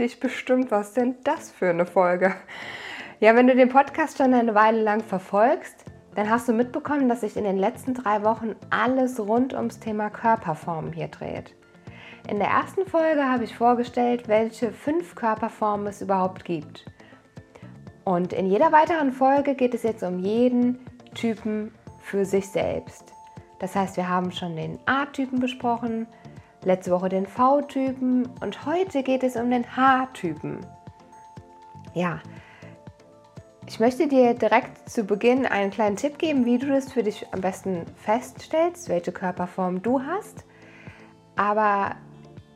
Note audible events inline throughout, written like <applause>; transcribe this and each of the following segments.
dich bestimmt, was denn das für eine Folge? Ja, wenn du den Podcast schon eine Weile lang verfolgst, dann hast du mitbekommen, dass sich in den letzten drei Wochen alles rund ums Thema Körperformen hier dreht. In der ersten Folge habe ich vorgestellt, welche fünf Körperformen es überhaupt gibt. Und in jeder weiteren Folge geht es jetzt um jeden Typen für sich selbst. Das heißt, wir haben schon den A-Typen besprochen, letzte Woche den V-Typen und heute geht es um den H-Typen. Ja, ich möchte dir direkt zu Beginn einen kleinen Tipp geben, wie du das für dich am besten feststellst, welche Körperform du hast. Aber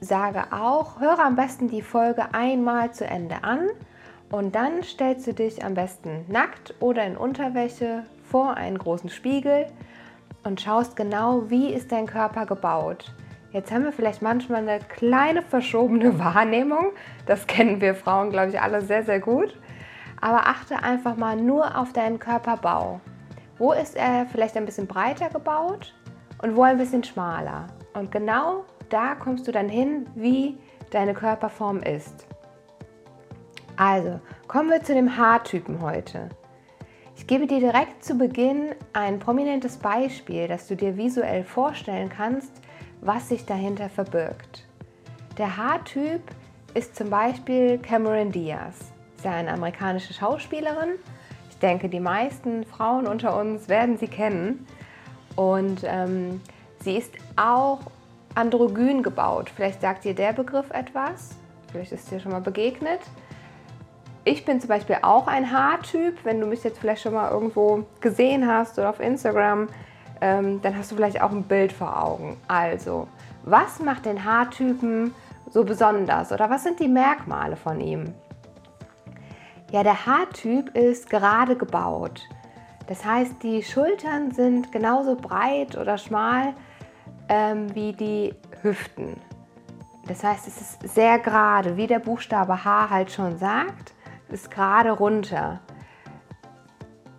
sage auch, höre am besten die Folge einmal zu Ende an und dann stellst du dich am besten nackt oder in Unterwäsche vor einen großen Spiegel und schaust genau, wie ist dein Körper gebaut. Jetzt haben wir vielleicht manchmal eine kleine verschobene <laughs> Wahrnehmung. Das kennen wir Frauen, glaube ich, alle sehr, sehr gut. Aber achte einfach mal nur auf deinen Körperbau. Wo ist er vielleicht ein bisschen breiter gebaut und wo ein bisschen schmaler? Und genau da kommst du dann hin, wie deine Körperform ist. Also, kommen wir zu dem Haartypen heute. Ich gebe dir direkt zu Beginn ein prominentes Beispiel, das du dir visuell vorstellen kannst, was sich dahinter verbirgt. Der Haartyp ist zum Beispiel Cameron Diaz. Sie ist eine amerikanische Schauspielerin. Ich denke, die meisten Frauen unter uns werden sie kennen. Und ähm, sie ist auch androgyn gebaut. Vielleicht sagt dir der Begriff etwas. Vielleicht ist dir schon mal begegnet. Ich bin zum Beispiel auch ein Haartyp. Wenn du mich jetzt vielleicht schon mal irgendwo gesehen hast oder auf Instagram, ähm, dann hast du vielleicht auch ein Bild vor Augen. Also, was macht den Haartypen so besonders oder was sind die Merkmale von ihm? Ja, der Haartyp ist gerade gebaut. Das heißt, die Schultern sind genauso breit oder schmal ähm, wie die Hüften. Das heißt, es ist sehr gerade, wie der Buchstabe H halt schon sagt, ist gerade runter.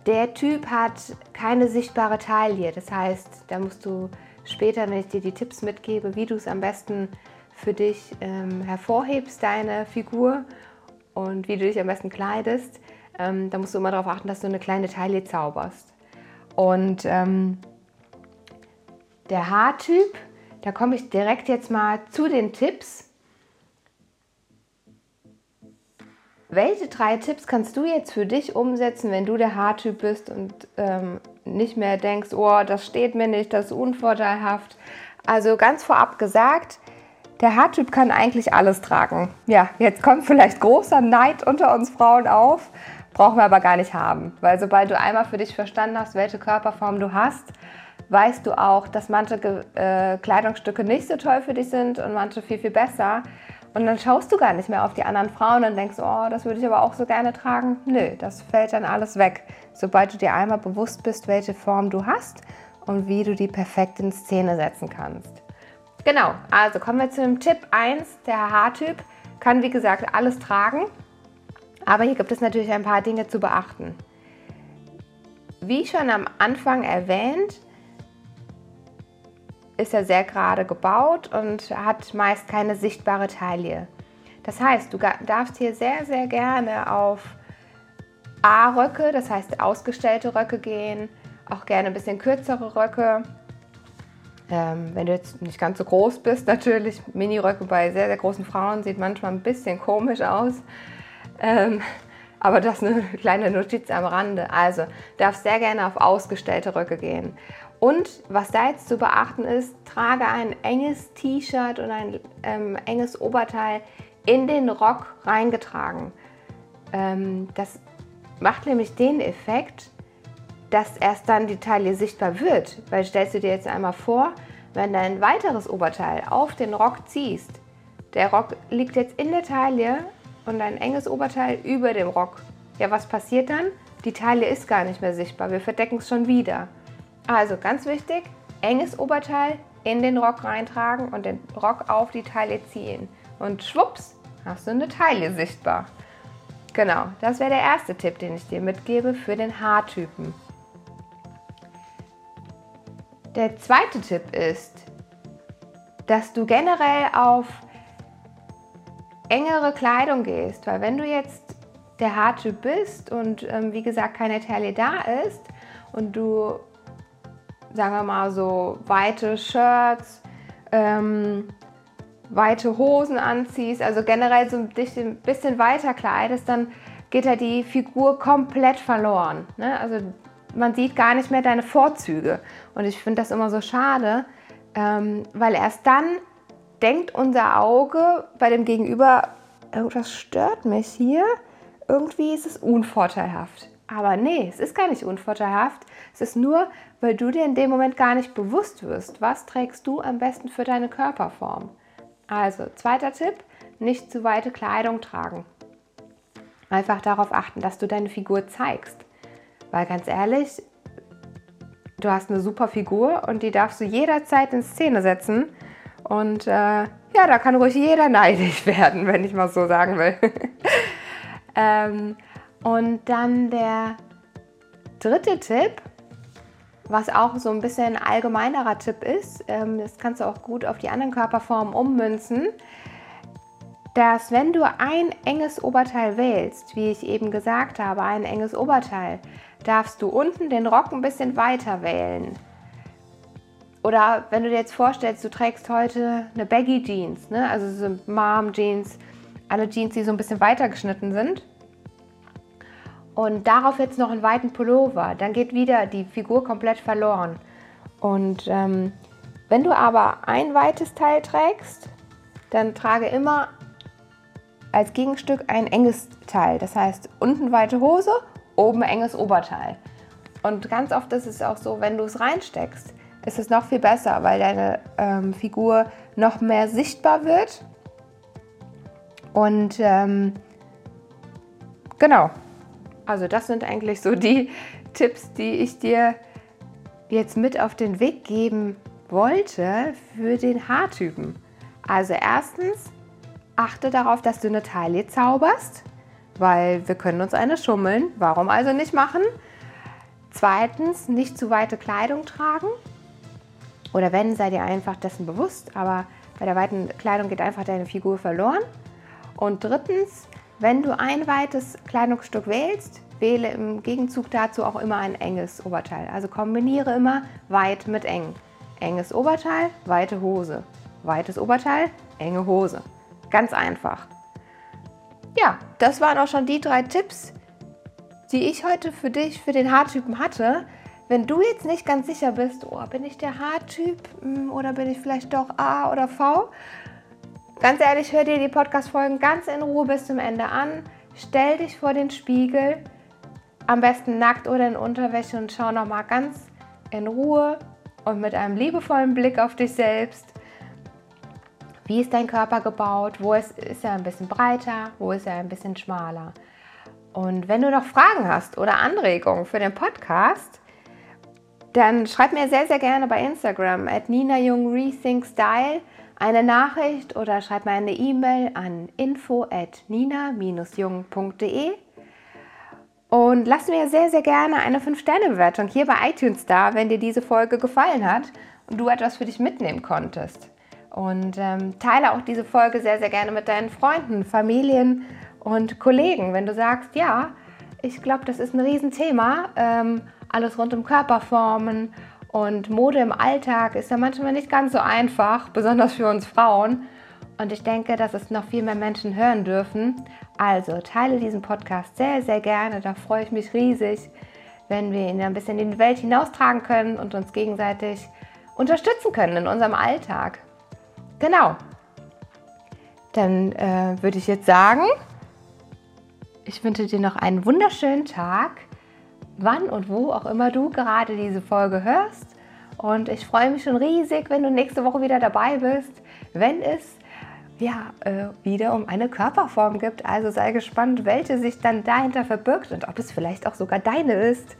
Der Typ hat keine sichtbare Taille. Das heißt, da musst du später, wenn ich dir die Tipps mitgebe, wie du es am besten für dich ähm, hervorhebst, deine Figur und wie du dich am besten kleidest, ähm, da musst du immer darauf achten, dass du eine kleine Taille zauberst. Und ähm, der Haartyp, da komme ich direkt jetzt mal zu den Tipps. Welche drei Tipps kannst du jetzt für dich umsetzen, wenn du der Haartyp bist und ähm, nicht mehr denkst, oh, das steht mir nicht, das ist unvorteilhaft? Also ganz vorab gesagt, der Haartyp kann eigentlich alles tragen. Ja, jetzt kommt vielleicht großer Neid unter uns Frauen auf, brauchen wir aber gar nicht haben, weil sobald du einmal für dich verstanden hast, welche Körperform du hast, weißt du auch, dass manche äh, Kleidungsstücke nicht so toll für dich sind und manche viel, viel besser. Und dann schaust du gar nicht mehr auf die anderen Frauen und denkst, oh, das würde ich aber auch so gerne tragen. Nö, das fällt dann alles weg, sobald du dir einmal bewusst bist, welche Form du hast und wie du die perfekt in Szene setzen kannst. Genau, also kommen wir zu dem Tipp 1. Der Haartyp kann wie gesagt alles tragen, aber hier gibt es natürlich ein paar Dinge zu beachten. Wie schon am Anfang erwähnt, ist er sehr gerade gebaut und hat meist keine sichtbare Taille. Das heißt, du darfst hier sehr, sehr gerne auf A-Röcke, das heißt ausgestellte Röcke gehen, auch gerne ein bisschen kürzere Röcke. Ähm, wenn du jetzt nicht ganz so groß bist, natürlich, Mini-Röcke bei sehr, sehr großen Frauen sieht manchmal ein bisschen komisch aus. Ähm, aber das ist eine kleine Notiz am Rande. Also, darfst sehr gerne auf ausgestellte Röcke gehen. Und was da jetzt zu beachten ist, trage ein enges T-Shirt und ein ähm, enges Oberteil in den Rock reingetragen. Ähm, das macht nämlich den Effekt, dass erst dann die Taille sichtbar wird. Weil stellst du dir jetzt einmal vor, wenn du ein weiteres Oberteil auf den Rock ziehst, der Rock liegt jetzt in der Taille und ein enges Oberteil über dem Rock. Ja, was passiert dann? Die Taille ist gar nicht mehr sichtbar. Wir verdecken es schon wieder. Also ganz wichtig, enges Oberteil in den Rock reintragen und den Rock auf die Taille ziehen. Und schwupps, hast du eine Taille sichtbar. Genau, das wäre der erste Tipp, den ich dir mitgebe für den Haartypen. Der zweite Tipp ist, dass du generell auf engere Kleidung gehst, weil wenn du jetzt der Haartyp bist und ähm, wie gesagt keine Taille da ist und du, sagen wir mal so, weite Shirts, ähm, weite Hosen anziehst, also generell so dich ein bisschen weiter kleidest, dann geht ja die Figur komplett verloren. Ne? Also man sieht gar nicht mehr deine Vorzüge. Und ich finde das immer so schade, ähm, weil erst dann denkt unser Auge bei dem Gegenüber, irgendwas stört mich hier, irgendwie ist es unvorteilhaft. Aber nee, es ist gar nicht unvorteilhaft. Es ist nur, weil du dir in dem Moment gar nicht bewusst wirst, was trägst du am besten für deine Körperform. Also, zweiter Tipp, nicht zu weite Kleidung tragen. Einfach darauf achten, dass du deine Figur zeigst. Weil ganz ehrlich, du hast eine super Figur und die darfst du jederzeit in Szene setzen. Und äh, ja, da kann ruhig jeder neidisch <laughs> werden, wenn ich mal so sagen will. <laughs> ähm, und dann der dritte Tipp, was auch so ein bisschen ein allgemeinerer Tipp ist, ähm, das kannst du auch gut auf die anderen Körperformen ummünzen, dass wenn du ein enges Oberteil wählst, wie ich eben gesagt habe, ein enges Oberteil, darfst du unten den Rock ein bisschen weiter wählen. Oder wenn du dir jetzt vorstellst, du trägst heute eine Baggy Jeans, ne? also so Mom Jeans, alle Jeans, die so ein bisschen weiter geschnitten sind und darauf jetzt noch einen weiten Pullover, dann geht wieder die Figur komplett verloren. Und ähm, wenn du aber ein weites Teil trägst, dann trage immer als Gegenstück ein enges Teil. Das heißt, unten weite Hose, oben enges Oberteil. Und ganz oft ist es auch so, wenn du es reinsteckst, ist es noch viel besser, weil deine ähm, Figur noch mehr sichtbar wird. Und ähm, genau, also das sind eigentlich so die Tipps, die ich dir jetzt mit auf den Weg geben wollte für den Haartypen. Also erstens, achte darauf, dass du eine Taille zauberst, weil wir können uns eine schummeln. Warum also nicht machen? Zweitens, nicht zu weite Kleidung tragen. Oder wenn, sei dir einfach dessen bewusst, aber bei der weiten Kleidung geht einfach deine Figur verloren. Und drittens, wenn du ein weites Kleidungsstück wählst, wähle im Gegenzug dazu auch immer ein enges Oberteil. Also kombiniere immer weit mit eng. Enges Oberteil, weite Hose. Weites Oberteil, enge Hose. Ganz einfach. Ja, das waren auch schon die drei Tipps, die ich heute für dich, für den Haartypen hatte. Wenn du jetzt nicht ganz sicher bist, oh, bin ich der Haartyp hm, oder bin ich vielleicht doch A oder V, Ganz ehrlich, hör dir die Podcast-Folgen ganz in Ruhe bis zum Ende an. Stell dich vor den Spiegel, am besten nackt oder in Unterwäsche und schau nochmal ganz in Ruhe und mit einem liebevollen Blick auf dich selbst. Wie ist dein Körper gebaut? Wo ist, ist er ein bisschen breiter? Wo ist er ein bisschen schmaler? Und wenn du noch Fragen hast oder Anregungen für den Podcast, dann schreib mir sehr, sehr gerne bei Instagram at Nina Jung Rethink Style eine Nachricht oder schreib mir eine E-Mail an info at nina-jung.de und lass mir sehr, sehr gerne eine 5-Sterne-Bewertung hier bei iTunes da, wenn dir diese Folge gefallen hat und du etwas für dich mitnehmen konntest. Und ähm, teile auch diese Folge sehr, sehr gerne mit deinen Freunden, Familien und Kollegen, wenn du sagst, ja, ich glaube, das ist ein Riesenthema, ähm, alles rund um Körperformen und Mode im Alltag ist ja manchmal nicht ganz so einfach, besonders für uns Frauen. Und ich denke, dass es noch viel mehr Menschen hören dürfen. Also teile diesen Podcast sehr, sehr gerne. Da freue ich mich riesig, wenn wir ihn ein bisschen in die Welt hinaustragen können und uns gegenseitig unterstützen können in unserem Alltag. Genau. Dann äh, würde ich jetzt sagen, ich wünsche dir noch einen wunderschönen Tag wann und wo auch immer du gerade diese Folge hörst. Und ich freue mich schon riesig, wenn du nächste Woche wieder dabei bist, wenn es ja, äh, wieder um eine Körperform gibt. Also sei gespannt, welche sich dann dahinter verbirgt und ob es vielleicht auch sogar deine ist.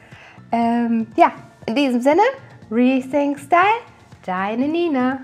Ähm, ja, in diesem Sinne, Rethink Style, deine Nina.